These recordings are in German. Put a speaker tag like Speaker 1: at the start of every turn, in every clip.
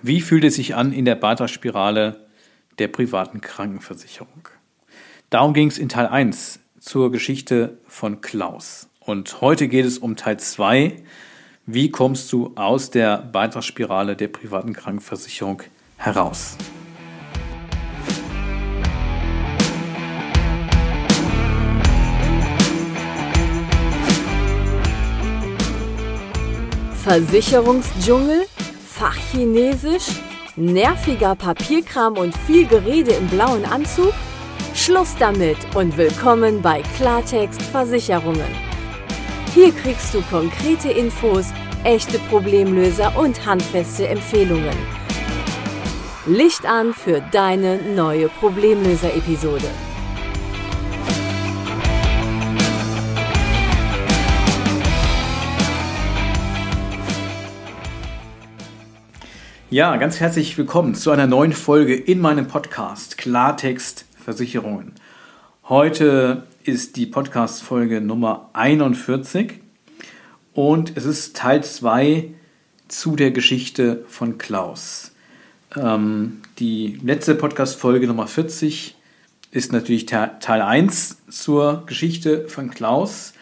Speaker 1: Wie fühlt es sich an in der Beitragsspirale der privaten Krankenversicherung? Darum ging es in Teil 1 zur Geschichte von Klaus. Und heute geht es um Teil 2. Wie kommst du aus der Beitragsspirale der privaten Krankenversicherung heraus?
Speaker 2: Versicherungsdschungel, Fachchinesisch, nerviger Papierkram und viel Gerede im blauen Anzug? Schluss damit und willkommen bei Klartext Versicherungen. Hier kriegst du konkrete Infos, echte Problemlöser und handfeste Empfehlungen. Licht an für deine neue Problemlöser-Episode.
Speaker 1: Ja, ganz herzlich willkommen zu einer neuen Folge in meinem Podcast Klartext Versicherungen. Heute ist die Podcast-Folge Nummer 41 und es ist Teil 2 zu der Geschichte von Klaus. Ähm, die letzte Podcast-Folge Nummer 40 ist natürlich Teil 1 zur Geschichte von Klaus.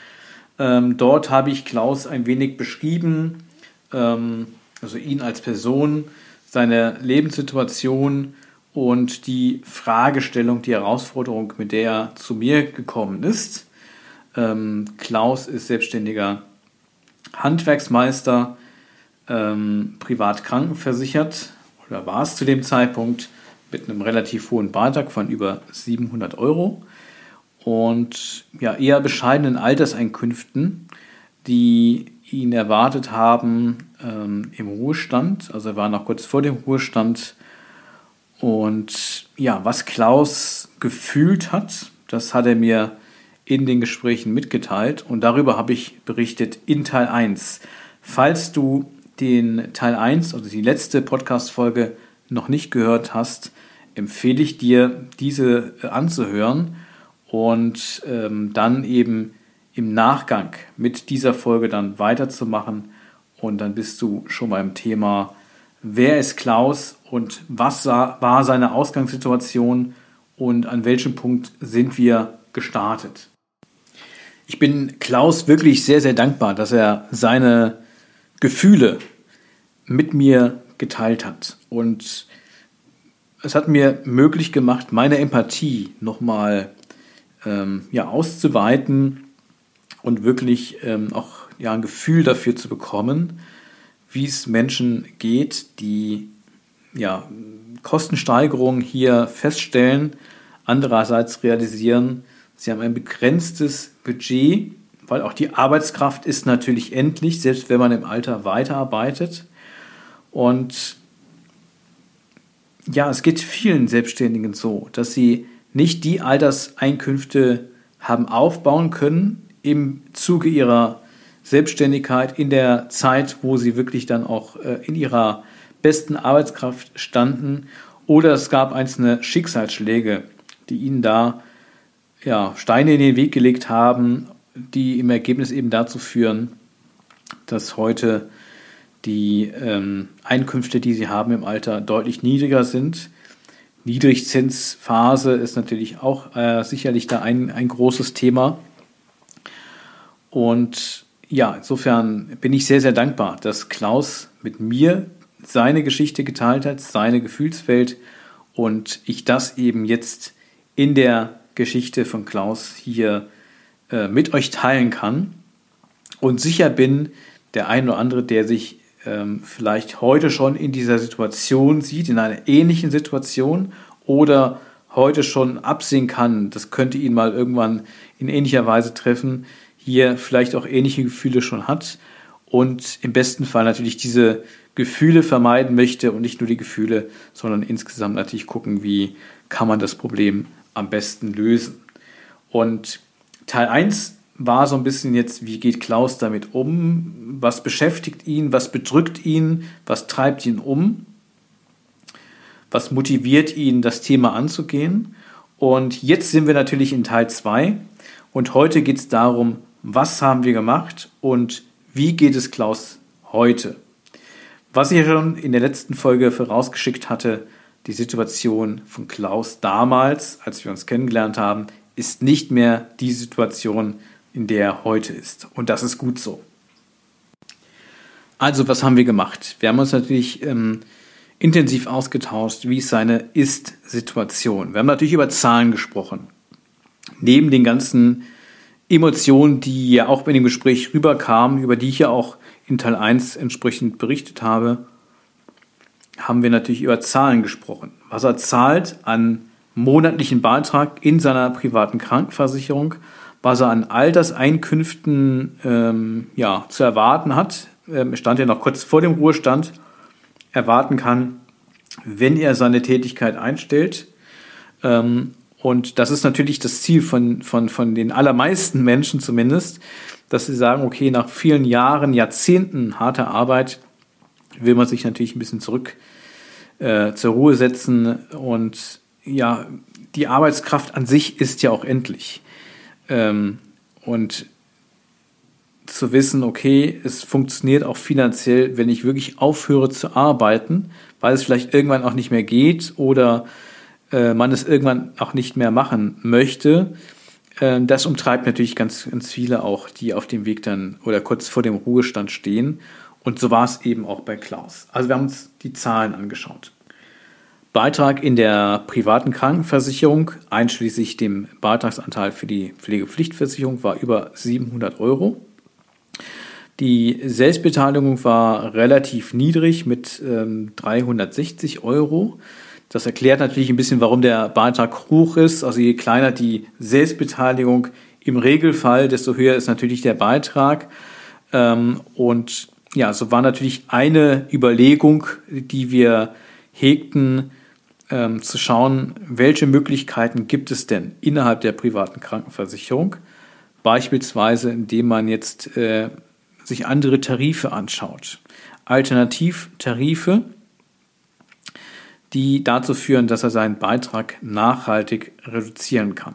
Speaker 1: Ähm, dort habe ich Klaus ein wenig beschrieben. Ähm, also ihn als Person, seine Lebenssituation und die Fragestellung, die Herausforderung, mit der er zu mir gekommen ist. Ähm, Klaus ist selbstständiger Handwerksmeister, ähm, privat krankenversichert oder war es zu dem Zeitpunkt mit einem relativ hohen Beitrag von über 700 Euro und ja, eher bescheidenen Alterseinkünften, die ihn erwartet haben ähm, im Ruhestand. Also er war noch kurz vor dem Ruhestand. Und ja, was Klaus gefühlt hat, das hat er mir in den Gesprächen mitgeteilt. Und darüber habe ich berichtet in Teil 1. Falls du den Teil 1, also die letzte Podcast-Folge, noch nicht gehört hast, empfehle ich dir, diese äh, anzuhören und ähm, dann eben im Nachgang mit dieser Folge dann weiterzumachen. Und dann bist du schon beim Thema, wer ist Klaus und was war seine Ausgangssituation und an welchem Punkt sind wir gestartet. Ich bin Klaus wirklich sehr, sehr dankbar, dass er seine Gefühle mit mir geteilt hat. Und es hat mir möglich gemacht, meine Empathie nochmal ähm, ja, auszuweiten und wirklich ähm, auch ja, ein Gefühl dafür zu bekommen, wie es Menschen geht, die ja, Kostensteigerungen hier feststellen, andererseits realisieren, sie haben ein begrenztes Budget, weil auch die Arbeitskraft ist natürlich endlich, selbst wenn man im Alter weiterarbeitet. Und ja, es geht vielen Selbstständigen so, dass sie nicht die Alterseinkünfte haben aufbauen können, im Zuge ihrer Selbstständigkeit, in der Zeit, wo sie wirklich dann auch äh, in ihrer besten Arbeitskraft standen. Oder es gab einzelne Schicksalsschläge, die ihnen da ja, Steine in den Weg gelegt haben, die im Ergebnis eben dazu führen, dass heute die ähm, Einkünfte, die sie haben im Alter, deutlich niedriger sind. Niedrigzinsphase ist natürlich auch äh, sicherlich da ein, ein großes Thema. Und ja, insofern bin ich sehr, sehr dankbar, dass Klaus mit mir seine Geschichte geteilt hat, seine Gefühlswelt und ich das eben jetzt in der Geschichte von Klaus hier äh, mit euch teilen kann. Und sicher bin, der ein oder andere, der sich ähm, vielleicht heute schon in dieser Situation sieht, in einer ähnlichen Situation oder heute schon absehen kann, das könnte ihn mal irgendwann in ähnlicher Weise treffen, hier vielleicht auch ähnliche Gefühle schon hat und im besten Fall natürlich diese Gefühle vermeiden möchte und nicht nur die Gefühle, sondern insgesamt natürlich gucken, wie kann man das Problem am besten lösen. Und Teil 1 war so ein bisschen jetzt, wie geht Klaus damit um? Was beschäftigt ihn? Was bedrückt ihn? Was treibt ihn um? Was motiviert ihn, das Thema anzugehen? Und jetzt sind wir natürlich in Teil 2 und heute geht es darum, was haben wir gemacht und wie geht es Klaus heute? Was ich ja schon in der letzten Folge vorausgeschickt hatte, die Situation von Klaus damals, als wir uns kennengelernt haben, ist nicht mehr die Situation, in der er heute ist. Und das ist gut so. Also, was haben wir gemacht? Wir haben uns natürlich ähm, intensiv ausgetauscht, wie ist seine Ist-Situation. Wir haben natürlich über Zahlen gesprochen. Neben den ganzen Emotionen, die ja auch in dem Gespräch rüberkamen, über die ich ja auch in Teil 1 entsprechend berichtet habe, haben wir natürlich über Zahlen gesprochen. Was er zahlt an monatlichen Beitrag in seiner privaten Krankenversicherung, was er an Alterseinkünften ähm, ja, zu erwarten hat, ähm, stand ja noch kurz vor dem Ruhestand, erwarten kann, wenn er seine Tätigkeit einstellt. Ähm, und das ist natürlich das Ziel von, von, von den allermeisten Menschen zumindest, dass sie sagen, okay, nach vielen Jahren, Jahrzehnten harter Arbeit will man sich natürlich ein bisschen zurück äh, zur Ruhe setzen und ja, die Arbeitskraft an sich ist ja auch endlich. Ähm, und zu wissen, okay, es funktioniert auch finanziell, wenn ich wirklich aufhöre zu arbeiten, weil es vielleicht irgendwann auch nicht mehr geht oder äh, man es irgendwann auch nicht mehr machen möchte. Äh, das umtreibt natürlich ganz, ganz viele auch, die auf dem Weg dann oder kurz vor dem Ruhestand stehen. Und so war es eben auch bei Klaus. Also wir haben uns die Zahlen angeschaut. Beitrag in der privaten Krankenversicherung, einschließlich dem Beitragsanteil für die Pflegepflichtversicherung, war über 700 Euro. Die Selbstbeteiligung war relativ niedrig mit ähm, 360 Euro. Das erklärt natürlich ein bisschen, warum der Beitrag hoch ist. Also je kleiner die Selbstbeteiligung im Regelfall, desto höher ist natürlich der Beitrag. Ähm, und ja, so war natürlich eine Überlegung, die wir hegten, ähm, zu schauen, welche Möglichkeiten gibt es denn innerhalb der privaten Krankenversicherung, beispielsweise indem man jetzt äh, sich andere Tarife anschaut. Alternativtarife, die dazu führen, dass er seinen Beitrag nachhaltig reduzieren kann.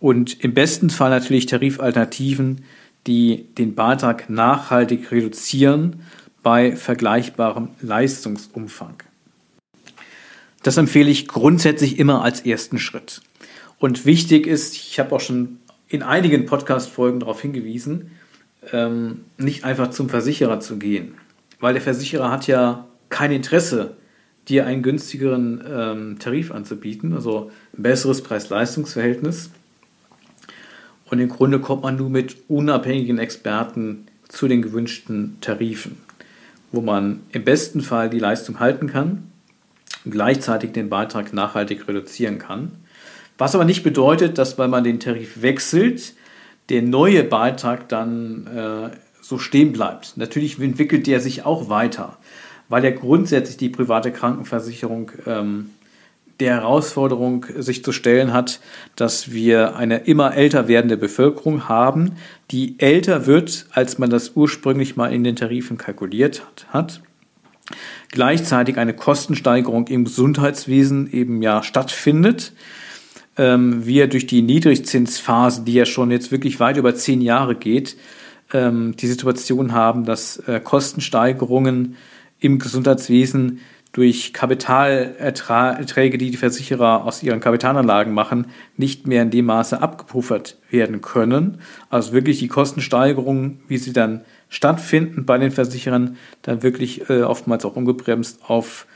Speaker 1: Und im besten Fall natürlich Tarifalternativen, die den Beitrag nachhaltig reduzieren bei vergleichbarem Leistungsumfang. Das empfehle ich grundsätzlich immer als ersten Schritt. Und wichtig ist, ich habe auch schon in einigen Podcast-Folgen darauf hingewiesen, ähm, nicht einfach zum Versicherer zu gehen. Weil der Versicherer hat ja kein Interesse, dir einen günstigeren ähm, Tarif anzubieten, also ein besseres Preis-Leistungs-Verhältnis. Und im Grunde kommt man nur mit unabhängigen Experten zu den gewünschten Tarifen, wo man im besten Fall die Leistung halten kann gleichzeitig den Beitrag nachhaltig reduzieren kann. Was aber nicht bedeutet, dass wenn man den Tarif wechselt, der neue Beitrag dann äh, so stehen bleibt. Natürlich entwickelt der sich auch weiter, weil ja grundsätzlich die private Krankenversicherung ähm, der Herausforderung sich zu stellen hat, dass wir eine immer älter werdende Bevölkerung haben, die älter wird, als man das ursprünglich mal in den Tarifen kalkuliert hat gleichzeitig eine Kostensteigerung im Gesundheitswesen eben ja stattfindet. Ähm, wir durch die Niedrigzinsphase, die ja schon jetzt wirklich weit über zehn Jahre geht, ähm, die Situation haben, dass äh, Kostensteigerungen im Gesundheitswesen durch Kapitalerträge, die die Versicherer aus ihren Kapitalanlagen machen, nicht mehr in dem Maße abgepuffert werden können. Also wirklich die Kostensteigerungen, wie sie dann stattfinden bei den Versicherern, dann wirklich äh, oftmals auch ungebremst auf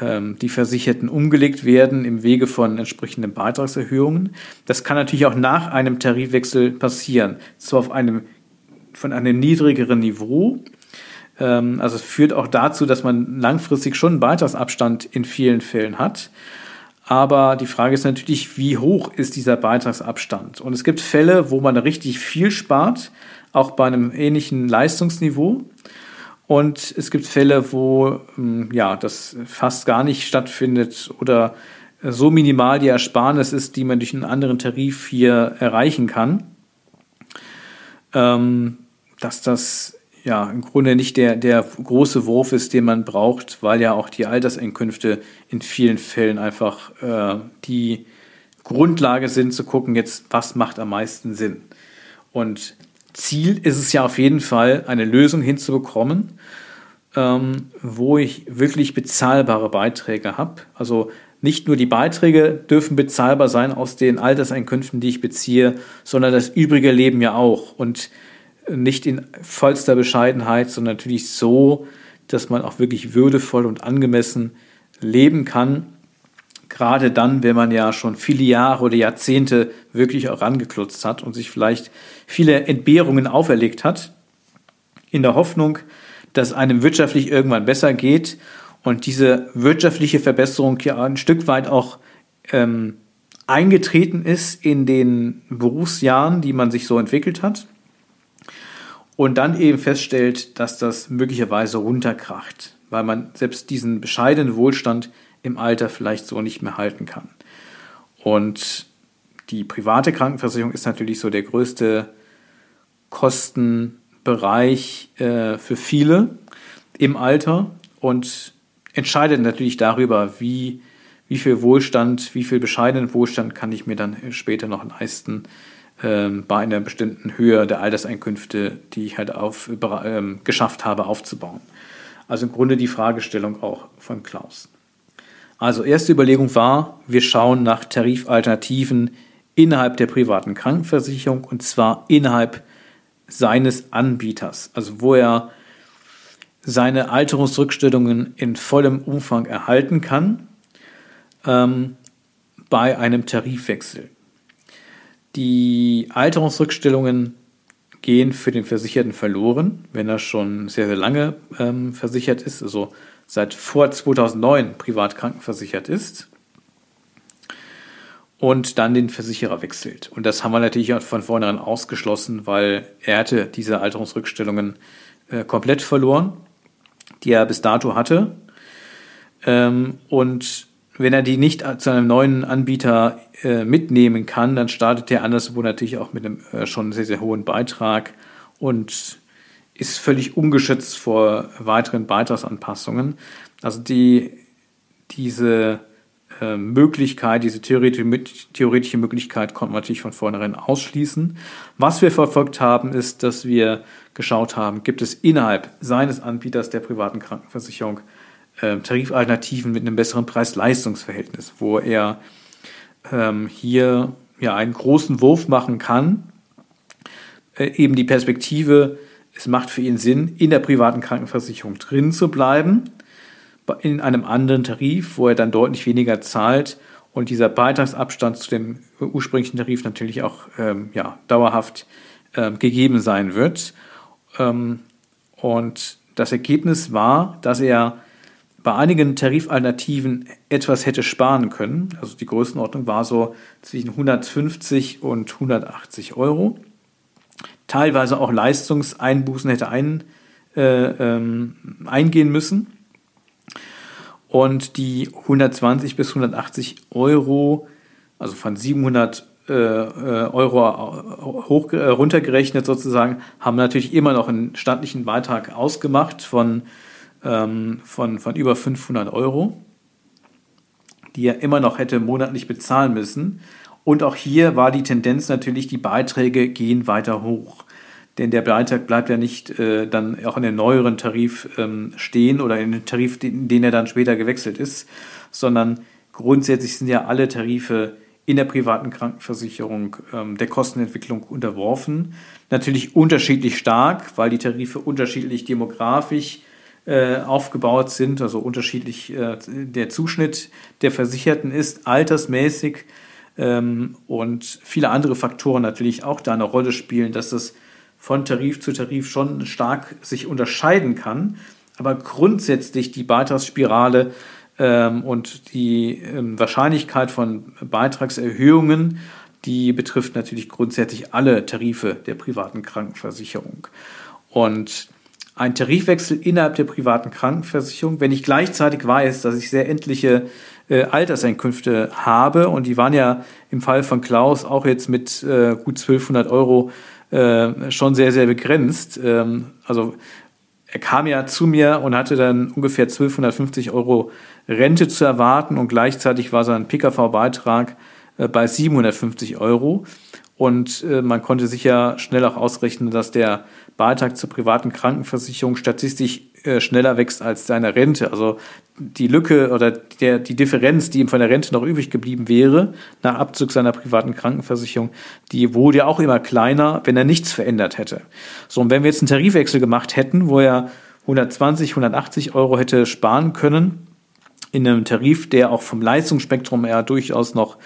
Speaker 1: ähm, die Versicherten umgelegt werden im Wege von entsprechenden Beitragserhöhungen. Das kann natürlich auch nach einem Tarifwechsel passieren, zwar auf einem von einem niedrigeren Niveau. Ähm, also es führt auch dazu, dass man langfristig schon einen Beitragsabstand in vielen Fällen hat. Aber die Frage ist natürlich, wie hoch ist dieser Beitragsabstand? Und es gibt Fälle, wo man richtig viel spart, auch bei einem ähnlichen Leistungsniveau. Und es gibt Fälle, wo ähm, ja, das fast gar nicht stattfindet oder so minimal die Ersparnis ist, die man durch einen anderen Tarif hier erreichen kann, ähm, dass das ja im Grunde nicht der, der große Wurf ist, den man braucht, weil ja auch die Alterseinkünfte in vielen Fällen einfach äh, die Grundlage sind, zu gucken, jetzt, was macht am meisten Sinn. Und Ziel ist es ja auf jeden Fall, eine Lösung hinzubekommen, ähm, wo ich wirklich bezahlbare Beiträge habe. Also nicht nur die Beiträge dürfen bezahlbar sein aus den Alterseinkünften, die ich beziehe, sondern das übrige Leben ja auch. Und nicht in vollster Bescheidenheit, sondern natürlich so, dass man auch wirklich würdevoll und angemessen leben kann. Gerade dann, wenn man ja schon viele Jahre oder Jahrzehnte wirklich auch rangeklotzt hat und sich vielleicht viele Entbehrungen auferlegt hat, in der Hoffnung, dass einem wirtschaftlich irgendwann besser geht und diese wirtschaftliche Verbesserung ja ein Stück weit auch ähm, eingetreten ist in den Berufsjahren, die man sich so entwickelt hat. Und dann eben feststellt, dass das möglicherweise runterkracht, weil man selbst diesen bescheidenen Wohlstand im Alter vielleicht so nicht mehr halten kann. Und die private Krankenversicherung ist natürlich so der größte Kostenbereich äh, für viele im Alter und entscheidet natürlich darüber, wie, wie viel Wohlstand, wie viel bescheidenen Wohlstand kann ich mir dann später noch leisten bei einer bestimmten Höhe der Alterseinkünfte, die ich halt auf, ähm, geschafft habe aufzubauen. Also im Grunde die Fragestellung auch von Klaus. Also erste Überlegung war, wir schauen nach Tarifalternativen innerhalb der privaten Krankenversicherung und zwar innerhalb seines Anbieters, also wo er seine Alterungsrückstellungen in vollem Umfang erhalten kann ähm, bei einem Tarifwechsel. Die Alterungsrückstellungen gehen für den Versicherten verloren, wenn er schon sehr, sehr lange ähm, versichert ist, also seit vor 2009 privat krankenversichert ist und dann den Versicherer wechselt. Und das haben wir natürlich von vornherein ausgeschlossen, weil er hatte diese Alterungsrückstellungen äh, komplett verloren die er bis dato hatte. Ähm, und wenn er die nicht zu einem neuen Anbieter äh, mitnehmen kann, dann startet er anderswo natürlich auch mit einem äh, schon sehr, sehr hohen Beitrag und ist völlig ungeschützt vor weiteren Beitragsanpassungen. Also die, diese äh, Möglichkeit, diese theoretische, theoretische Möglichkeit konnte man natürlich von vornherein ausschließen. Was wir verfolgt haben, ist, dass wir geschaut haben, gibt es innerhalb seines Anbieters der privaten Krankenversicherung äh, Tarifalternativen mit einem besseren Preis-Leistungs-Verhältnis, wo er ähm, hier ja einen großen Wurf machen kann, äh, eben die Perspektive, es macht für ihn Sinn, in der privaten Krankenversicherung drin zu bleiben, in einem anderen Tarif, wo er dann deutlich weniger zahlt und dieser Beitragsabstand zu dem ursprünglichen Tarif natürlich auch ähm, ja, dauerhaft ähm, gegeben sein wird. Ähm, und das Ergebnis war, dass er bei einigen Tarifalternativen etwas hätte sparen können. Also die Größenordnung war so zwischen 150 und 180 Euro. Teilweise auch Leistungseinbußen hätte ein, äh, ähm, eingehen müssen. Und die 120 bis 180 Euro, also von 700 äh, äh, Euro hoch, äh, runtergerechnet sozusagen, haben natürlich immer noch einen stattlichen Beitrag ausgemacht von, ähm, von, von über 500 Euro, die er immer noch hätte monatlich bezahlen müssen. Und auch hier war die Tendenz natürlich, die Beiträge gehen weiter hoch. Denn der Beitrag bleibt ja nicht äh, dann auch in den neueren Tarif ähm, stehen oder in den Tarif, in den er dann später gewechselt ist, sondern grundsätzlich sind ja alle Tarife in der privaten Krankenversicherung ähm, der Kostenentwicklung unterworfen. Natürlich unterschiedlich stark, weil die Tarife unterschiedlich demografisch äh, aufgebaut sind, also unterschiedlich äh, der Zuschnitt der Versicherten ist, altersmäßig ähm, und viele andere Faktoren natürlich auch da eine Rolle spielen, dass das von Tarif zu Tarif schon stark sich unterscheiden kann. Aber grundsätzlich die Beitragsspirale ähm, und die ähm, Wahrscheinlichkeit von Beitragserhöhungen, die betrifft natürlich grundsätzlich alle Tarife der privaten Krankenversicherung. Und ein Tarifwechsel innerhalb der privaten Krankenversicherung, wenn ich gleichzeitig weiß, dass ich sehr endliche äh, Alterseinkünfte habe, und die waren ja im Fall von Klaus auch jetzt mit äh, gut 1200 Euro äh, schon sehr, sehr begrenzt. Ähm, also er kam ja zu mir und hatte dann ungefähr 1250 Euro Rente zu erwarten und gleichzeitig war sein PKV-Beitrag äh, bei 750 Euro. Und äh, man konnte sich ja schnell auch ausrechnen, dass der Beitrag zur privaten Krankenversicherung statistisch äh, schneller wächst als seine Rente. Also die Lücke oder der, die Differenz, die ihm von der Rente noch übrig geblieben wäre, nach Abzug seiner privaten Krankenversicherung, die wurde ja auch immer kleiner, wenn er nichts verändert hätte. So, und wenn wir jetzt einen Tarifwechsel gemacht hätten, wo er 120, 180 Euro hätte sparen können, in einem Tarif, der auch vom Leistungsspektrum her durchaus noch,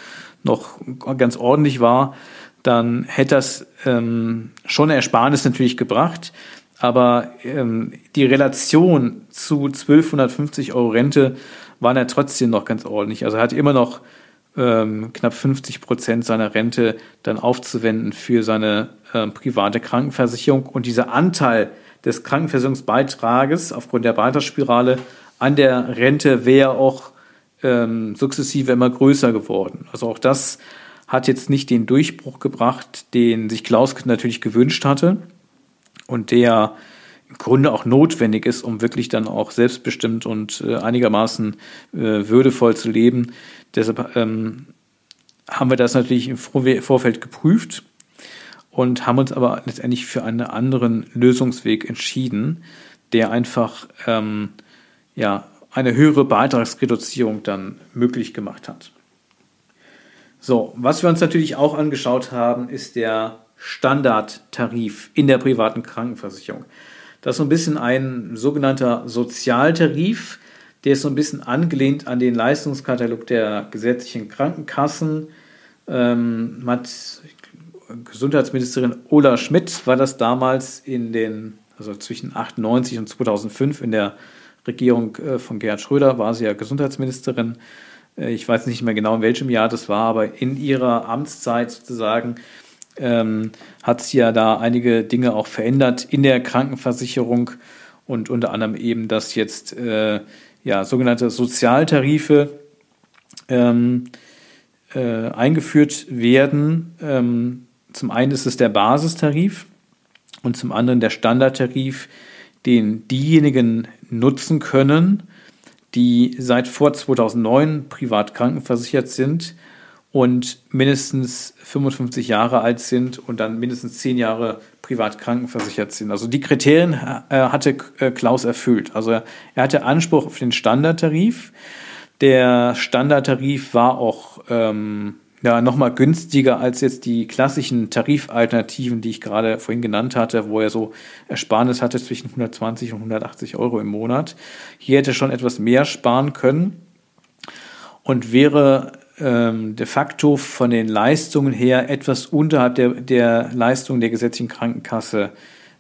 Speaker 1: noch ganz ordentlich war, dann hätte das ähm, schon Ersparnis natürlich gebracht. Aber ähm, die Relation zu 1250 Euro Rente war ja trotzdem noch ganz ordentlich. Also er hat immer noch ähm, knapp 50 Prozent seiner Rente dann aufzuwenden für seine ähm, private Krankenversicherung. Und dieser Anteil des Krankenversicherungsbeitrages aufgrund der Beitragsspirale an der Rente wäre auch ähm, sukzessive immer größer geworden. Also auch das hat jetzt nicht den Durchbruch gebracht, den sich Klaus natürlich gewünscht hatte und der im Grunde auch notwendig ist, um wirklich dann auch selbstbestimmt und äh, einigermaßen äh, würdevoll zu leben. Deshalb ähm, haben wir das natürlich im Vorfeld geprüft und haben uns aber letztendlich für einen anderen Lösungsweg entschieden, der einfach ähm, ja, eine höhere Beitragsreduzierung dann möglich gemacht hat. So, was wir uns natürlich auch angeschaut haben, ist der Standardtarif in der privaten Krankenversicherung. Das ist so ein bisschen ein sogenannter Sozialtarif, der ist so ein bisschen angelehnt an den Leistungskatalog der gesetzlichen Krankenkassen. Ähm, hat Gesundheitsministerin Ola Schmidt war das damals in den, also zwischen 98 und 2005 in der Regierung äh, von Gerhard Schröder war sie ja Gesundheitsministerin. Äh, ich weiß nicht mehr genau, in welchem Jahr das war, aber in ihrer Amtszeit sozusagen ähm, hat sie ja da einige Dinge auch verändert in der Krankenversicherung und unter anderem eben, dass jetzt äh, ja, sogenannte Sozialtarife ähm, äh, eingeführt werden. Ähm, zum einen ist es der Basistarif und zum anderen der Standardtarif, den diejenigen nutzen können, die seit vor 2009 privat krankenversichert sind und mindestens 55 Jahre alt sind und dann mindestens 10 Jahre privat krankenversichert sind. Also die Kriterien äh, hatte äh, Klaus erfüllt. Also er, hatte Anspruch auf den Standardtarif. Der Standardtarif war auch ähm, ja, nochmal günstiger als jetzt die klassischen Tarifalternativen, die ich gerade vorhin genannt hatte, wo er so Ersparnis hatte zwischen 120 und 180 Euro im Monat. Hier hätte er schon etwas mehr sparen können und wäre ähm, de facto von den Leistungen her etwas unterhalb der, der Leistung der gesetzlichen Krankenkasse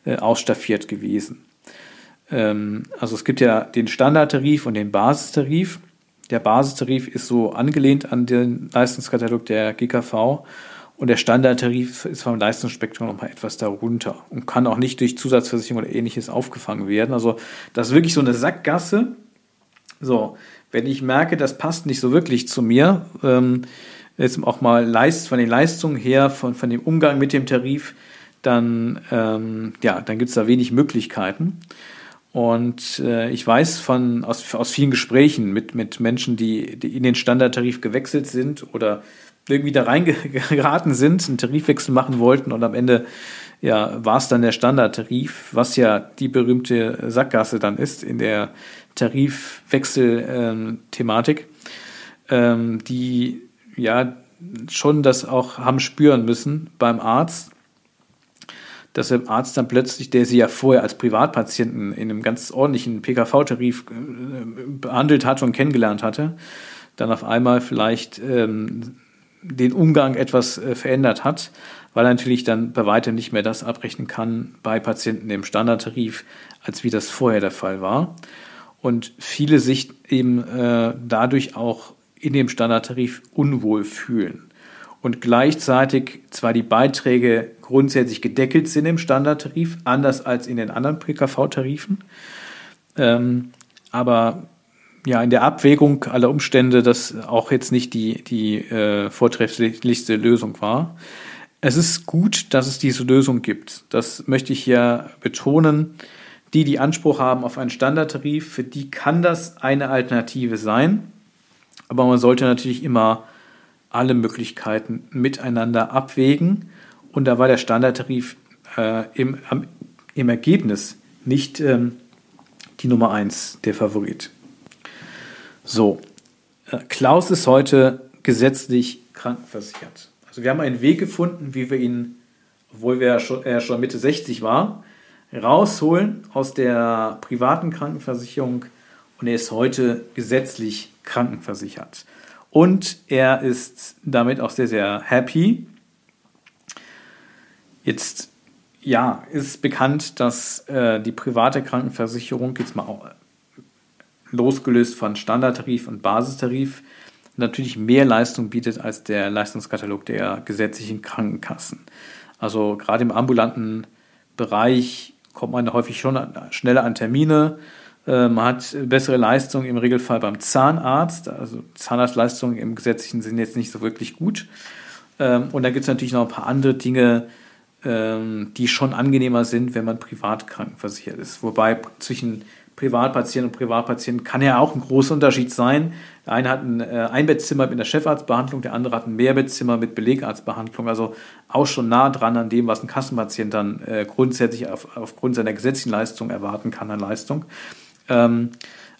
Speaker 1: äh, ausstaffiert gewesen. Ähm, also es gibt ja den Standardtarif und den Basistarif. Der Basistarif ist so angelehnt an den Leistungskatalog der GKV und der Standardtarif ist vom Leistungsspektrum nochmal etwas darunter und kann auch nicht durch Zusatzversicherung oder ähnliches aufgefangen werden. Also das ist wirklich so eine Sackgasse. So, wenn ich merke, das passt nicht so wirklich zu mir, ähm, jetzt auch mal Leist, von den Leistungen her, von, von dem Umgang mit dem Tarif, dann, ähm, ja, dann gibt es da wenig Möglichkeiten. Und äh, ich weiß von, aus, aus vielen Gesprächen mit, mit Menschen, die, die in den Standardtarif gewechselt sind oder irgendwie da reingeraten sind, einen Tarifwechsel machen wollten und am Ende ja, war es dann der Standardtarif, was ja die berühmte Sackgasse dann ist in der Tarifwechsel-Thematik, ähm, ähm, die ja schon das auch haben spüren müssen beim Arzt dass der Arzt dann plötzlich, der sie ja vorher als Privatpatienten in einem ganz ordentlichen PKV-Tarif äh, behandelt hatte und kennengelernt hatte, dann auf einmal vielleicht ähm, den Umgang etwas äh, verändert hat, weil er natürlich dann bei weitem nicht mehr das abrechnen kann bei Patienten im Standardtarif, als wie das vorher der Fall war. Und viele sich eben äh, dadurch auch in dem Standardtarif unwohl fühlen und gleichzeitig zwar die Beiträge grundsätzlich gedeckelt sind im Standardtarif, anders als in den anderen PKV-Tarifen, ähm, aber ja, in der Abwägung aller Umstände das auch jetzt nicht die, die äh, vortrefflichste Lösung war. Es ist gut, dass es diese Lösung gibt. Das möchte ich hier betonen. Die, die Anspruch haben auf einen Standardtarif, für die kann das eine Alternative sein. Aber man sollte natürlich immer alle Möglichkeiten miteinander abwägen. Und da war der Standardtarif äh, im, am, im Ergebnis nicht ähm, die Nummer eins, der Favorit. So, äh, Klaus ist heute gesetzlich krankenversichert. Also wir haben einen Weg gefunden, wie wir ihn, obwohl wir schon, er schon Mitte 60 war, rausholen aus der privaten Krankenversicherung und er ist heute gesetzlich krankenversichert. Und er ist damit auch sehr, sehr happy. Jetzt, ja, ist bekannt, dass äh, die private Krankenversicherung, jetzt mal auch losgelöst von Standardtarif und Basistarif, natürlich mehr Leistung bietet als der Leistungskatalog der gesetzlichen Krankenkassen. Also gerade im ambulanten Bereich kommt man häufig schon schneller an Termine. Man hat bessere Leistung im Regelfall beim Zahnarzt. Also Zahnarztleistungen im gesetzlichen sind jetzt nicht so wirklich gut. Ähm, und dann gibt es natürlich noch ein paar andere Dinge, ähm, die schon angenehmer sind, wenn man privat krankenversichert ist. Wobei zwischen Privatpatient und Privatpatient kann ja auch ein großer Unterschied sein. Der eine hat ein äh, Einbettzimmer mit einer Chefarztbehandlung, der andere hat ein Mehrbettzimmer mit Belegarztbehandlung. Also auch schon nah dran an dem, was ein Kassenpatient dann äh, grundsätzlich auf, aufgrund seiner gesetzlichen Leistung erwarten kann an Leistung. Ähm,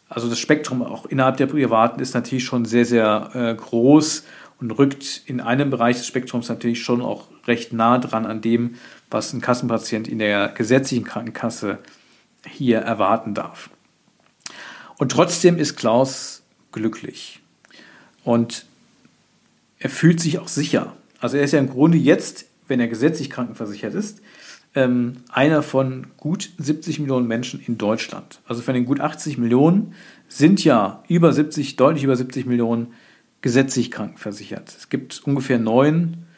Speaker 1: also das Spektrum auch innerhalb der Privaten ist natürlich schon sehr, sehr äh, groß und rückt in einem Bereich des Spektrums natürlich schon auch recht nah dran an dem, was ein Kassenpatient in der gesetzlichen Krankenkasse hier erwarten darf. Und trotzdem ist Klaus glücklich. Und er fühlt sich auch sicher. Also er ist ja im Grunde jetzt, wenn er gesetzlich krankenversichert ist, ähm, einer von gut 70 Millionen Menschen in Deutschland. Also von den gut 80 Millionen sind ja über 70, deutlich über 70 Millionen gesetzlich krankenversichert. Es gibt ungefähr neun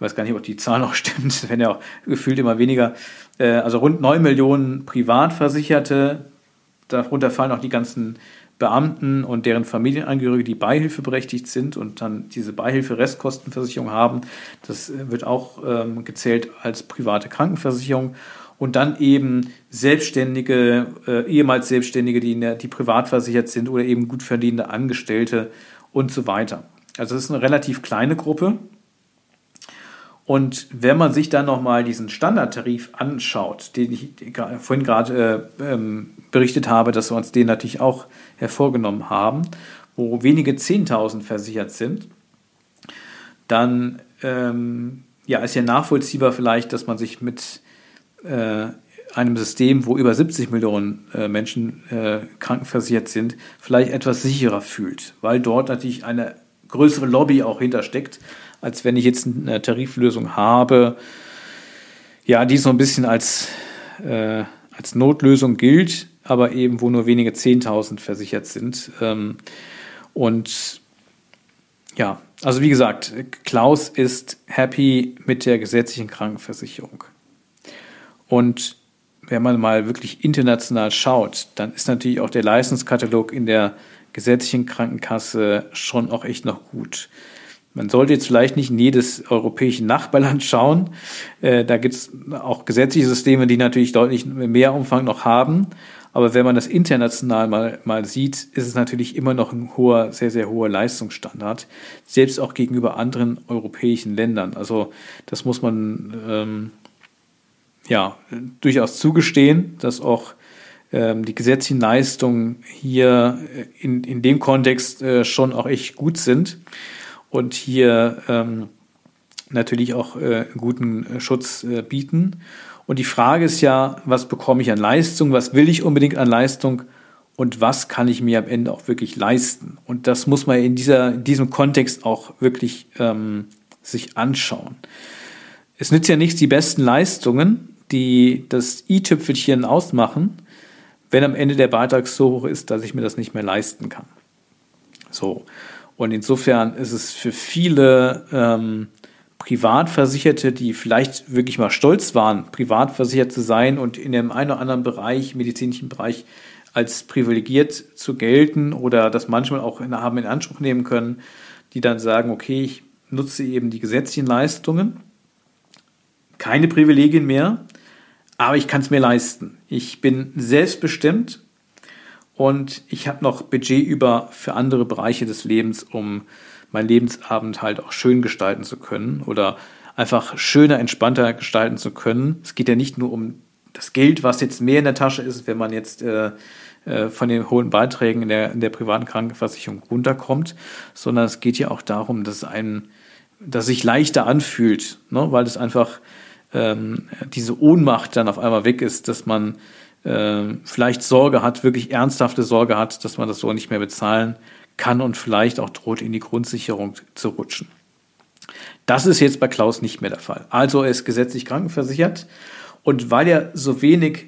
Speaker 1: ich weiß gar nicht, ob die Zahl noch stimmt, werden ja auch gefühlt immer weniger, äh, also rund 9 Millionen Privatversicherte, darunter fallen auch die ganzen Beamten und deren Familienangehörige, die beihilfeberechtigt sind und dann diese Beihilfe-Restkostenversicherung haben. Das wird auch ähm, gezählt als private Krankenversicherung. Und dann eben Selbstständige, äh, ehemals Selbstständige, die, der, die privat versichert sind oder eben gut verdienende Angestellte und so weiter. Also das ist eine relativ kleine Gruppe. Und wenn man sich dann nochmal diesen Standardtarif anschaut, den ich vorhin gerade äh, ähm, berichtet habe, dass wir uns den natürlich auch hervorgenommen haben, wo wenige 10.000 versichert sind, dann ähm, ja, ist ja nachvollziehbar vielleicht, dass man sich mit äh, einem System, wo über 70 Millionen äh, Menschen äh, krankenversichert sind, vielleicht etwas sicherer fühlt, weil dort natürlich eine größere Lobby auch hintersteckt als wenn ich jetzt eine Tariflösung habe, ja, die so ein bisschen als, äh, als Notlösung gilt, aber eben wo nur wenige 10.000 versichert sind. Ähm, und ja, also wie gesagt, Klaus ist happy mit der gesetzlichen Krankenversicherung. Und wenn man mal wirklich international schaut, dann ist natürlich auch der Leistungskatalog in der gesetzlichen Krankenkasse schon auch echt noch gut. Man sollte jetzt vielleicht nicht in jedes europäische Nachbarland schauen. Äh, da gibt es auch gesetzliche Systeme, die natürlich deutlich mehr Umfang noch haben. Aber wenn man das international mal, mal sieht, ist es natürlich immer noch ein hoher, sehr, sehr hoher Leistungsstandard, selbst auch gegenüber anderen europäischen Ländern. Also das muss man ähm, ja durchaus zugestehen, dass auch ähm, die gesetzlichen Leistungen hier in, in dem Kontext äh, schon auch echt gut sind und hier ähm, natürlich auch äh, guten äh, Schutz äh, bieten. Und die Frage ist ja, was bekomme ich an Leistung, was will ich unbedingt an Leistung und was kann ich mir am Ende auch wirklich leisten? Und das muss man in, dieser, in diesem Kontext auch wirklich ähm, sich anschauen. Es nützt ja nichts, die besten Leistungen, die das i-Tüpfelchen ausmachen, wenn am Ende der Beitrag so hoch ist, dass ich mir das nicht mehr leisten kann. So. Und insofern ist es für viele ähm, Privatversicherte, die vielleicht wirklich mal stolz waren, privatversichert zu sein und in dem einen oder anderen Bereich, medizinischen Bereich, als privilegiert zu gelten oder das manchmal auch in, haben in Anspruch nehmen können, die dann sagen, okay, ich nutze eben die gesetzlichen Leistungen, keine Privilegien mehr, aber ich kann es mir leisten. Ich bin selbstbestimmt und ich habe noch Budget über für andere Bereiche des Lebens, um meinen Lebensabend halt auch schön gestalten zu können oder einfach schöner, entspannter gestalten zu können. Es geht ja nicht nur um das Geld, was jetzt mehr in der Tasche ist, wenn man jetzt äh, äh, von den hohen Beiträgen in der, in der privaten Krankenversicherung runterkommt, sondern es geht ja auch darum, dass einem, dass sich leichter anfühlt, ne? weil es einfach ähm, diese Ohnmacht dann auf einmal weg ist, dass man äh, vielleicht Sorge hat, wirklich ernsthafte Sorge hat, dass man das so nicht mehr bezahlen kann und vielleicht auch droht, in die Grundsicherung zu rutschen. Das ist jetzt bei Klaus nicht mehr der Fall. Also er ist gesetzlich krankenversichert und weil er so wenig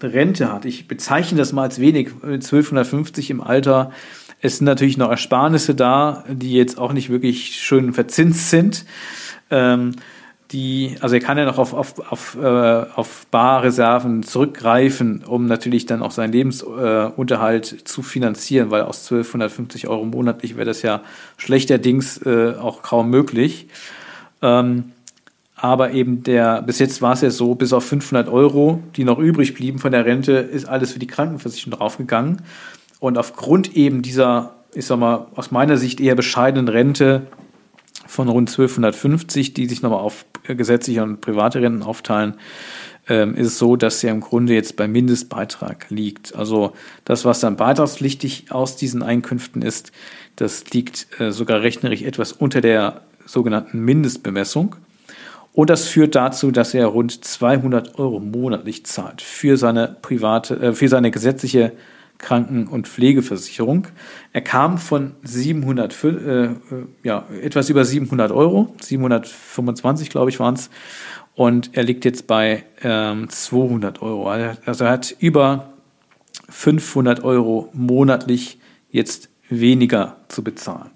Speaker 1: Rente hat, ich bezeichne das mal als wenig, 1250 im Alter, es sind natürlich noch Ersparnisse da, die jetzt auch nicht wirklich schön verzinst sind. Ähm, die, also er kann ja noch auf, auf, auf, äh, auf Barreserven zurückgreifen, um natürlich dann auch seinen Lebensunterhalt äh, zu finanzieren, weil aus 1250 Euro monatlich wäre das ja schlechterdings äh, auch kaum möglich. Ähm, aber eben der, bis jetzt war es ja so, bis auf 500 Euro, die noch übrig blieben von der Rente, ist alles für die Krankenversicherung draufgegangen. Und aufgrund eben dieser, ich sag mal, aus meiner Sicht eher bescheidenen Rente von rund 1250, die sich nochmal auf gesetzliche und private Renten aufteilen, ähm, ist es so, dass er im Grunde jetzt beim Mindestbeitrag liegt. Also das, was dann beitragspflichtig aus diesen Einkünften ist, das liegt äh, sogar rechnerisch etwas unter der sogenannten Mindestbemessung. Und das führt dazu, dass er rund 200 Euro monatlich zahlt für seine private, äh, für seine gesetzliche Kranken- und Pflegeversicherung. Er kam von 700, äh, ja, etwas über 700 Euro, 725 glaube ich waren es, und er liegt jetzt bei ähm, 200 Euro. Also er hat über 500 Euro monatlich jetzt weniger zu bezahlen.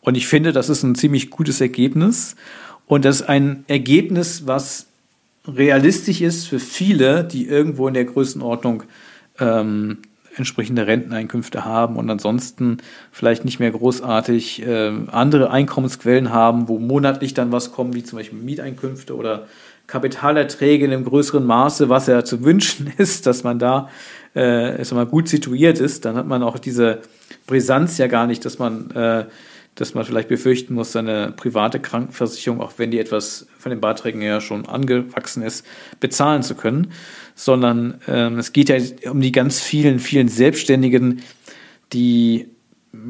Speaker 1: Und ich finde, das ist ein ziemlich gutes Ergebnis. Und das ist ein Ergebnis, was realistisch ist für viele, die irgendwo in der Größenordnung ähm, entsprechende Renteneinkünfte haben und ansonsten vielleicht nicht mehr großartig äh, andere Einkommensquellen haben, wo monatlich dann was kommt, wie zum Beispiel Mieteinkünfte oder Kapitalerträge in einem größeren Maße, was ja zu wünschen ist, dass man da äh, mal gut situiert ist, dann hat man auch diese Brisanz ja gar nicht, dass man äh, dass man vielleicht befürchten muss, seine private Krankenversicherung, auch wenn die etwas von den Beiträgen her schon angewachsen ist, bezahlen zu können, sondern ähm, es geht ja um die ganz vielen, vielen Selbstständigen, die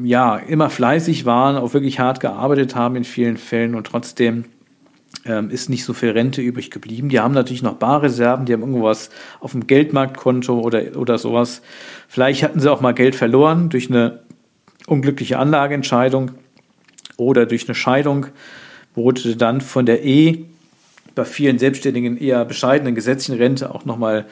Speaker 1: ja immer fleißig waren, auch wirklich hart gearbeitet haben in vielen Fällen und trotzdem ähm, ist nicht so viel Rente übrig geblieben. Die haben natürlich noch Barreserven, die haben irgendwas auf dem Geldmarktkonto oder, oder sowas. Vielleicht hatten sie auch mal Geld verloren durch eine unglückliche Anlageentscheidung oder durch eine Scheidung wurde dann von der E bei vielen Selbstständigen eher bescheidenen gesetzlichen Rente auch nochmal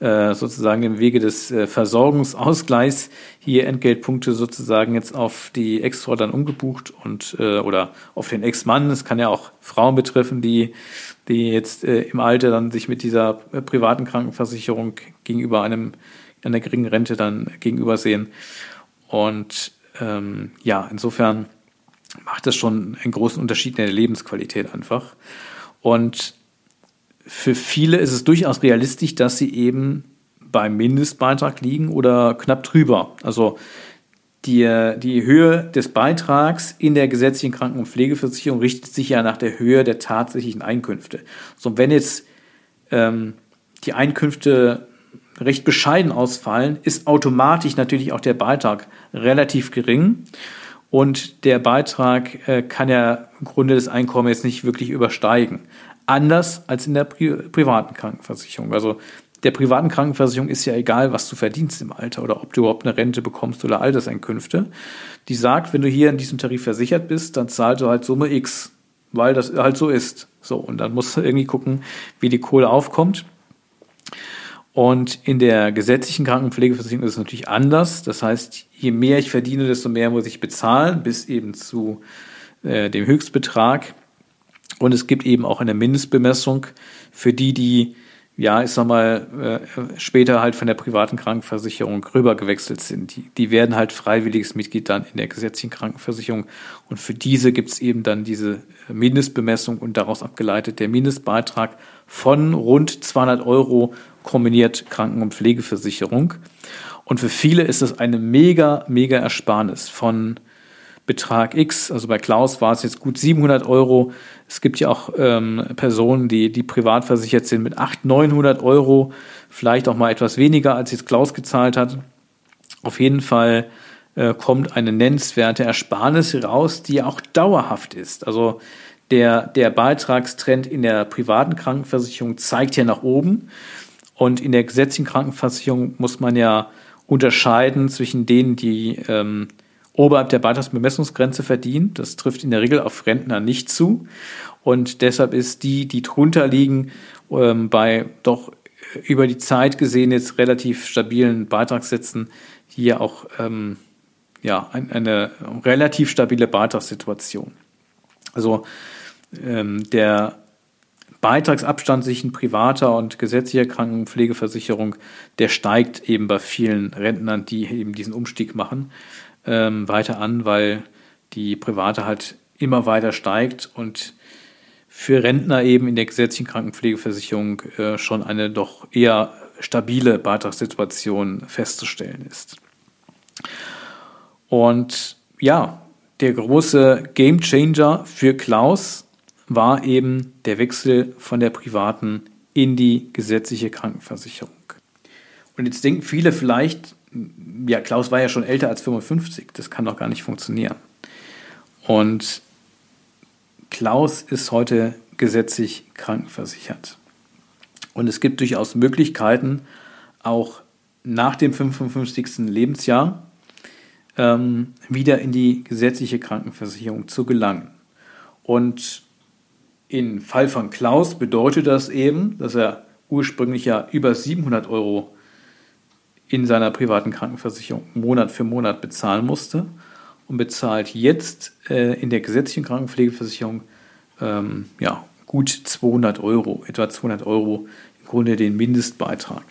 Speaker 1: äh, sozusagen im Wege des äh, Versorgungsausgleichs hier Entgeltpunkte sozusagen jetzt auf die Ex-Frau dann umgebucht und äh, oder auf den Ex-Mann. Es kann ja auch Frauen betreffen, die, die jetzt äh, im Alter dann sich mit dieser äh, privaten Krankenversicherung gegenüber einem einer geringen Rente dann gegenübersehen. Und ähm, ja, insofern macht das schon einen großen Unterschied in der Lebensqualität einfach. Und für viele ist es durchaus realistisch, dass sie eben beim Mindestbeitrag liegen oder knapp drüber. Also die, die Höhe des Beitrags in der gesetzlichen Kranken- und Pflegeversicherung richtet sich ja nach der Höhe der tatsächlichen Einkünfte. So, wenn jetzt ähm, die Einkünfte recht bescheiden ausfallen, ist automatisch natürlich auch der Beitrag relativ gering. Und der Beitrag äh, kann ja im Grunde des Einkommens jetzt nicht wirklich übersteigen. Anders als in der Pri privaten Krankenversicherung. Also der privaten Krankenversicherung ist ja egal, was du verdienst im Alter oder ob du überhaupt eine Rente bekommst oder Alterseinkünfte. Die sagt, wenn du hier in diesem Tarif versichert bist, dann zahlst du halt Summe X, weil das halt so ist. So, und dann musst du irgendwie gucken, wie die Kohle aufkommt. Und in der gesetzlichen Krankenpflegeversicherung ist es natürlich anders. Das heißt, je mehr ich verdiene, desto mehr muss ich bezahlen, bis eben zu äh, dem Höchstbetrag. Und es gibt eben auch eine Mindestbemessung für die, die, ja, ich sag mal, äh, später halt von der privaten Krankenversicherung rübergewechselt sind. Die, die werden halt freiwilliges Mitglied dann in der gesetzlichen Krankenversicherung. Und für diese gibt es eben dann diese Mindestbemessung und daraus abgeleitet der Mindestbeitrag von rund 200 Euro kombiniert Kranken- und Pflegeversicherung. Und für viele ist das eine mega, mega Ersparnis von Betrag X. Also bei Klaus war es jetzt gut 700 Euro. Es gibt ja auch ähm, Personen, die, die privat versichert sind mit 800, 900 Euro vielleicht auch mal etwas weniger, als jetzt Klaus gezahlt hat. Auf jeden Fall äh, kommt eine nennenswerte Ersparnis raus, die auch dauerhaft ist. Also der, der Beitragstrend in der privaten Krankenversicherung zeigt ja nach oben. Und in der gesetzlichen Krankenversicherung muss man ja unterscheiden zwischen denen, die ähm, oberhalb der Beitragsbemessungsgrenze verdienen. Das trifft in der Regel auf Rentner nicht zu. Und deshalb ist die, die drunter liegen, ähm, bei doch über die Zeit gesehen jetzt relativ stabilen Beitragssätzen hier auch ähm, ja, ein, eine relativ stabile Beitragssituation. Also ähm, der Beitragsabstand zwischen privater und gesetzlicher Krankenpflegeversicherung, der steigt eben bei vielen Rentnern, die eben diesen Umstieg machen, ähm, weiter an, weil die private halt immer weiter steigt und für Rentner eben in der gesetzlichen Krankenpflegeversicherung äh, schon eine doch eher stabile Beitragssituation festzustellen ist. Und ja, der große Gamechanger für Klaus war eben der Wechsel von der privaten in die gesetzliche Krankenversicherung. Und jetzt denken viele vielleicht, ja, Klaus war ja schon älter als 55, das kann doch gar nicht funktionieren. Und Klaus ist heute gesetzlich krankenversichert. Und es gibt durchaus Möglichkeiten, auch nach dem 55. Lebensjahr ähm, wieder in die gesetzliche Krankenversicherung zu gelangen. Und im Fall von Klaus bedeutet das eben, dass er ursprünglich ja über 700 Euro in seiner privaten Krankenversicherung Monat für Monat bezahlen musste und bezahlt jetzt äh, in der gesetzlichen Krankenpflegeversicherung ähm, ja, gut 200 Euro, etwa 200 Euro im Grunde den Mindestbeitrag.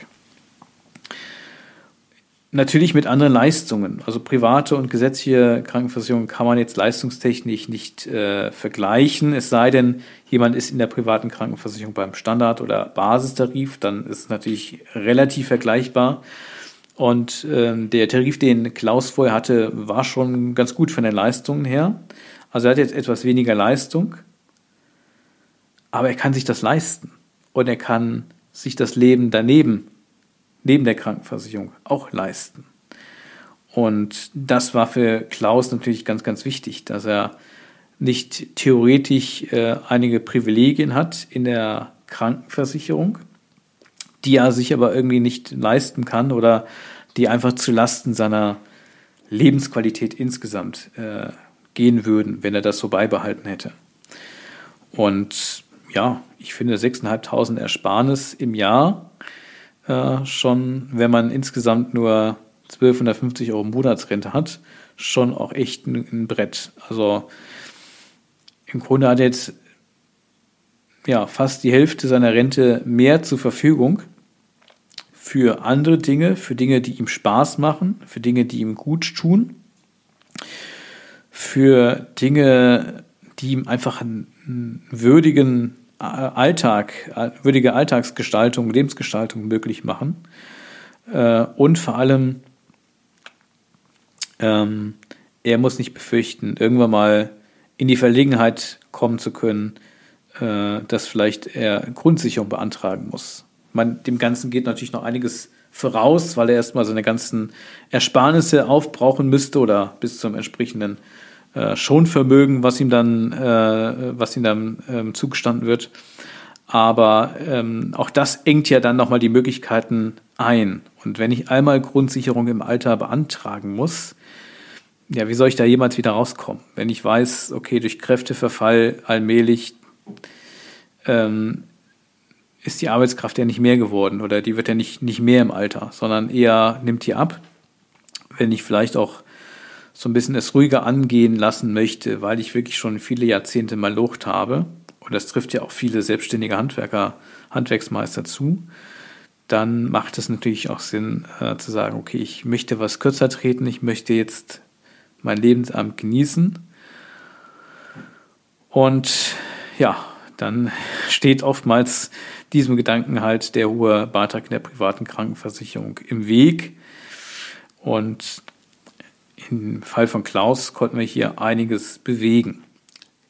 Speaker 1: Natürlich mit anderen Leistungen. Also private und gesetzliche Krankenversicherung kann man jetzt leistungstechnisch nicht äh, vergleichen. Es sei denn, jemand ist in der privaten Krankenversicherung beim Standard- oder Basistarif, dann ist es natürlich relativ vergleichbar. Und äh, der Tarif, den Klaus vorher hatte, war schon ganz gut von den Leistungen her. Also er hat jetzt etwas weniger Leistung, aber er kann sich das leisten. Und er kann sich das Leben daneben neben der Krankenversicherung auch leisten. Und das war für Klaus natürlich ganz, ganz wichtig, dass er nicht theoretisch äh, einige Privilegien hat in der Krankenversicherung, die er sich aber irgendwie nicht leisten kann oder die einfach zu Lasten seiner Lebensqualität insgesamt äh, gehen würden, wenn er das so beibehalten hätte. Und ja, ich finde 6.500 Ersparnis im Jahr äh, schon, wenn man insgesamt nur 1250 Euro Monatsrente hat, schon auch echt ein, ein Brett. Also im Grunde hat er jetzt ja, fast die Hälfte seiner Rente mehr zur Verfügung für andere Dinge, für Dinge, die ihm Spaß machen, für Dinge, die ihm gut tun, für Dinge, die ihm einfach einen, würdigen Alltag, würdige Alltagsgestaltung, Lebensgestaltung möglich machen. Äh, und vor allem, ähm, er muss nicht befürchten, irgendwann mal in die Verlegenheit kommen zu können, äh, dass vielleicht er Grundsicherung beantragen muss. Man, dem Ganzen geht natürlich noch einiges voraus, weil er erstmal seine ganzen Ersparnisse aufbrauchen müsste oder bis zum entsprechenden äh, Schonvermögen, was ihm dann, äh, was ihm dann ähm, zugestanden wird. Aber ähm, auch das engt ja dann nochmal die Möglichkeiten ein. Und wenn ich einmal Grundsicherung im Alter beantragen muss, ja, wie soll ich da jemals wieder rauskommen? Wenn ich weiß, okay, durch Kräfteverfall allmählich ähm, ist die Arbeitskraft ja nicht mehr geworden oder die wird ja nicht, nicht mehr im Alter, sondern eher nimmt die ab. Wenn ich vielleicht auch so ein bisschen es ruhiger angehen lassen möchte, weil ich wirklich schon viele Jahrzehnte mal Lucht habe, und das trifft ja auch viele selbstständige Handwerker, Handwerksmeister zu, dann macht es natürlich auch Sinn äh, zu sagen, okay, ich möchte was kürzer treten, ich möchte jetzt mein Lebensabend genießen. Und ja, dann steht oftmals diesem Gedanken halt der hohe Beitrag in der privaten Krankenversicherung im Weg. Und im Fall von Klaus konnten wir hier einiges bewegen.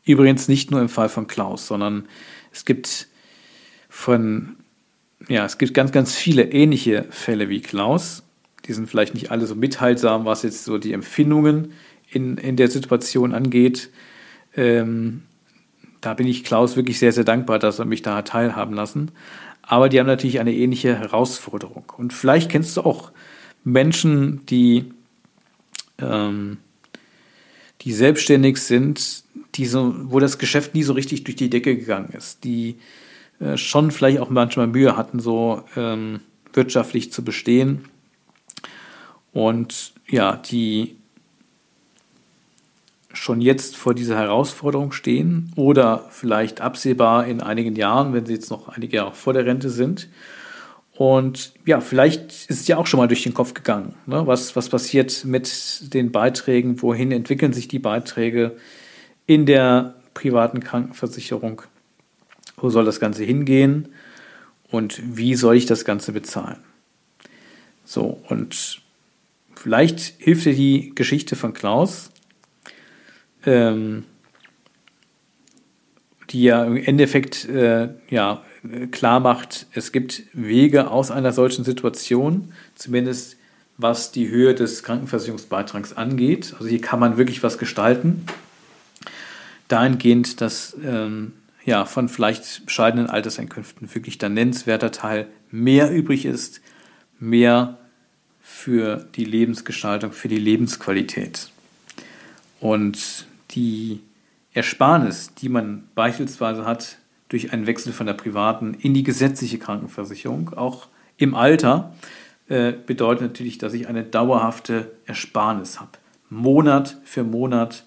Speaker 1: Übrigens nicht nur im Fall von Klaus, sondern es gibt von ja, es gibt ganz, ganz viele ähnliche Fälle wie Klaus. Die sind vielleicht nicht alle so mitteilsam, was jetzt so die Empfindungen in, in der Situation angeht. Ähm, da bin ich Klaus wirklich sehr, sehr dankbar, dass er mich da hat teilhaben lassen. Aber die haben natürlich eine ähnliche Herausforderung. Und vielleicht kennst du auch Menschen, die, ähm, die selbstständig sind, die so, wo das Geschäft nie so richtig durch die Decke gegangen ist, die äh, schon vielleicht auch manchmal Mühe hatten, so ähm, wirtschaftlich zu bestehen. Und ja, die schon jetzt vor dieser Herausforderung stehen oder vielleicht absehbar in einigen Jahren, wenn sie jetzt noch einige Jahre vor der Rente sind. Und ja, vielleicht ist es ja auch schon mal durch den Kopf gegangen. Ne? Was, was passiert mit den Beiträgen? Wohin entwickeln sich die Beiträge in der privaten Krankenversicherung? Wo soll das Ganze hingehen? Und wie soll ich das Ganze bezahlen? So, und vielleicht hilft dir die Geschichte von Klaus, ähm, die ja im Endeffekt äh, ja, klar macht, es gibt Wege aus einer solchen Situation, zumindest was die Höhe des Krankenversicherungsbeitrags angeht. Also hier kann man wirklich was gestalten. Dahingehend, dass ähm, ja, von vielleicht bescheidenen Alterseinkünften wirklich der nennenswerter Teil mehr übrig ist, mehr für die Lebensgestaltung, für die Lebensqualität. Und die Ersparnis, die man beispielsweise hat durch einen Wechsel von der privaten in die gesetzliche Krankenversicherung, auch im Alter, äh, bedeutet natürlich, dass ich eine dauerhafte Ersparnis habe. Monat für Monat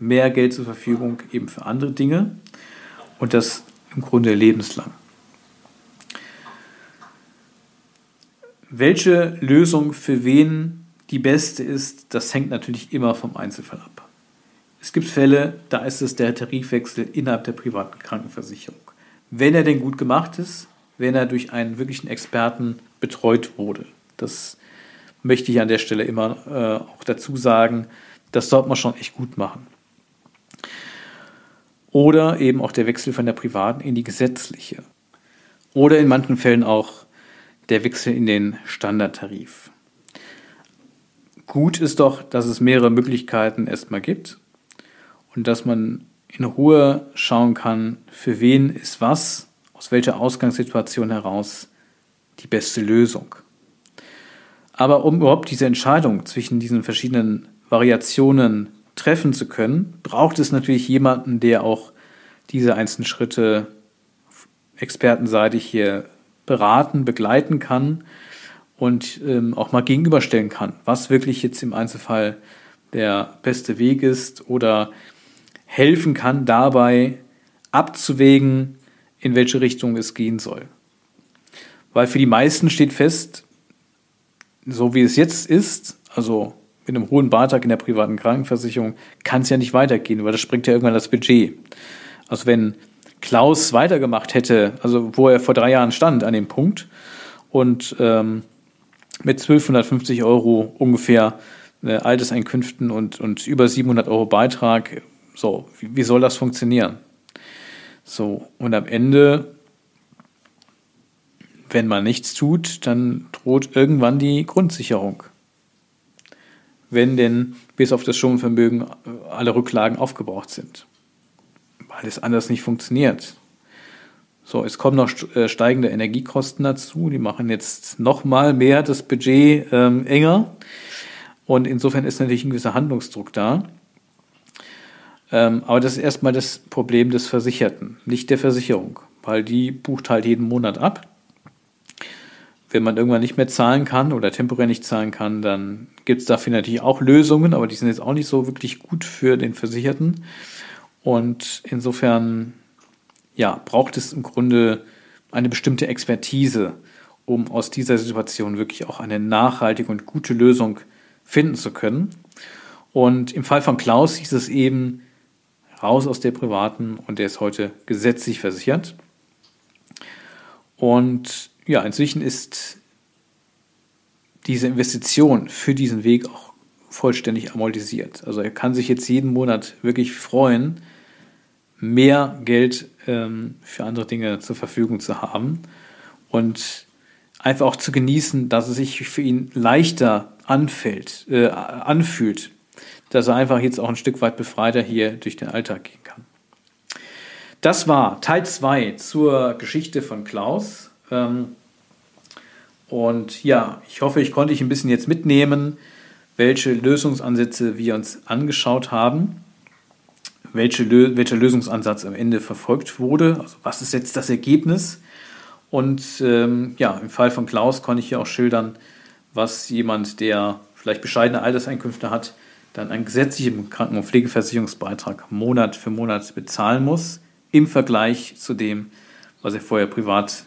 Speaker 1: mehr Geld zur Verfügung eben für andere Dinge und das im Grunde lebenslang. Welche Lösung für wen die beste ist, das hängt natürlich immer vom Einzelfall ab. Es gibt Fälle, da ist es der Tarifwechsel innerhalb der privaten Krankenversicherung. Wenn er denn gut gemacht ist, wenn er durch einen wirklichen Experten betreut wurde. Das möchte ich an der Stelle immer äh, auch dazu sagen. Das sollte man schon echt gut machen. Oder eben auch der Wechsel von der privaten in die gesetzliche. Oder in manchen Fällen auch der Wechsel in den Standardtarif. Gut ist doch, dass es mehrere Möglichkeiten erstmal gibt und dass man in Ruhe schauen kann, für wen ist was, aus welcher Ausgangssituation heraus die beste Lösung. Aber um überhaupt diese Entscheidung zwischen diesen verschiedenen Variationen treffen zu können, braucht es natürlich jemanden, der auch diese einzelnen Schritte expertenseitig hier beraten, begleiten kann und ähm, auch mal gegenüberstellen kann, was wirklich jetzt im Einzelfall der beste Weg ist oder helfen kann, dabei abzuwägen, in welche Richtung es gehen soll. Weil für die meisten steht fest, so wie es jetzt ist, also mit einem hohen Beitrag in der privaten Krankenversicherung, kann es ja nicht weitergehen, weil das springt ja irgendwann das Budget. Also wenn Klaus weitergemacht hätte, also wo er vor drei Jahren stand an dem Punkt und ähm, mit 1250 Euro ungefähr äh, Alterseinkünften und, und über 700 Euro Beitrag so, wie, wie soll das funktionieren? So, und am Ende, wenn man nichts tut, dann droht irgendwann die Grundsicherung. Wenn denn bis auf das Schonvermögen äh, alle Rücklagen aufgebraucht sind. Weil es anders nicht funktioniert. So, es kommen noch äh, steigende Energiekosten dazu, die machen jetzt nochmal mehr das Budget ähm, enger. Und insofern ist natürlich ein gewisser Handlungsdruck da. Ähm, aber das ist erstmal das Problem des Versicherten, nicht der Versicherung, weil die bucht halt jeden Monat ab. Wenn man irgendwann nicht mehr zahlen kann oder temporär nicht zahlen kann, dann gibt es dafür natürlich auch Lösungen, aber die sind jetzt auch nicht so wirklich gut für den Versicherten. Und insofern ja, braucht es im Grunde eine bestimmte Expertise, um aus dieser Situation wirklich auch eine nachhaltige und gute Lösung finden zu können. Und im Fall von Klaus hieß es eben, raus aus der privaten und der ist heute gesetzlich versichert. Und ja, inzwischen ist diese Investition für diesen Weg auch vollständig amortisiert. Also er kann sich jetzt jeden Monat wirklich freuen, mehr Geld ähm, für andere Dinge zur Verfügung zu haben und einfach auch zu genießen, dass es sich für ihn leichter anfällt, äh, anfühlt, dass er einfach jetzt auch ein Stück weit befreiter hier durch den Alltag gehen kann. Das war Teil 2 zur Geschichte von Klaus. Ähm, und ja, ich hoffe, ich konnte dich ein bisschen jetzt mitnehmen, welche Lösungsansätze wir uns angeschaut haben, welche, welcher Lösungsansatz am Ende verfolgt wurde, also was ist jetzt das Ergebnis. Und ähm, ja, im Fall von Klaus konnte ich ja auch schildern, was jemand, der vielleicht bescheidene Alterseinkünfte hat, dann einen gesetzlichen Kranken- und Pflegeversicherungsbeitrag Monat für Monat bezahlen muss, im Vergleich zu dem, was er vorher privat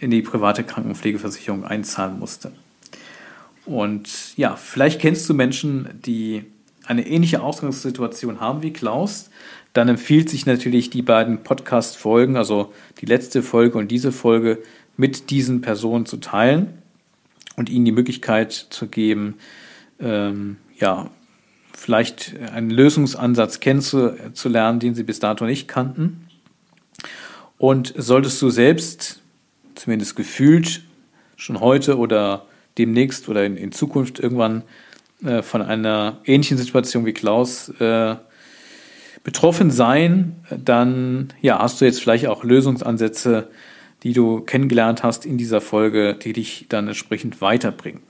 Speaker 1: in die private Krankenpflegeversicherung einzahlen musste. Und ja, vielleicht kennst du Menschen, die eine ähnliche Ausgangssituation haben wie Klaus. Dann empfiehlt sich natürlich die beiden Podcast-Folgen, also die letzte Folge und diese Folge, mit diesen Personen zu teilen und ihnen die Möglichkeit zu geben, ähm, ja, vielleicht einen Lösungsansatz kennenzulernen, den sie bis dato nicht kannten. Und solltest du selbst zumindest gefühlt schon heute oder demnächst oder in, in Zukunft irgendwann äh, von einer ähnlichen Situation wie Klaus äh, betroffen sein, dann ja, hast du jetzt vielleicht auch Lösungsansätze, die du kennengelernt hast in dieser Folge, die dich dann entsprechend weiterbringen.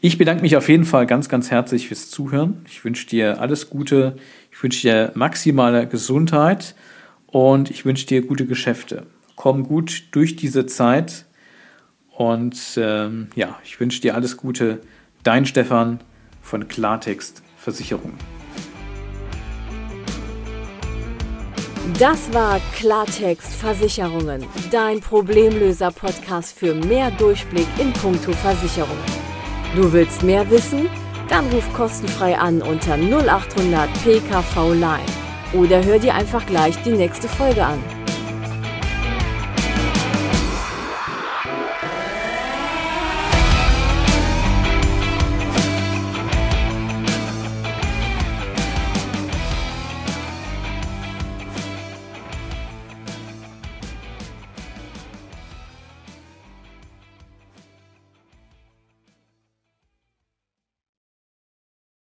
Speaker 1: Ich bedanke mich auf jeden Fall ganz, ganz herzlich fürs Zuhören. Ich wünsche dir alles Gute. Ich wünsche dir maximale Gesundheit und ich wünsche dir gute Geschäfte komm gut durch diese Zeit. Und ähm, ja, ich wünsche dir alles Gute. Dein Stefan von Klartext Versicherung.
Speaker 2: Das war Klartext Versicherungen, dein Problemlöser-Podcast für mehr Durchblick in puncto Versicherung. Du willst mehr wissen? Dann ruf kostenfrei an unter 0800 PKV Line oder hör dir einfach gleich die nächste Folge an.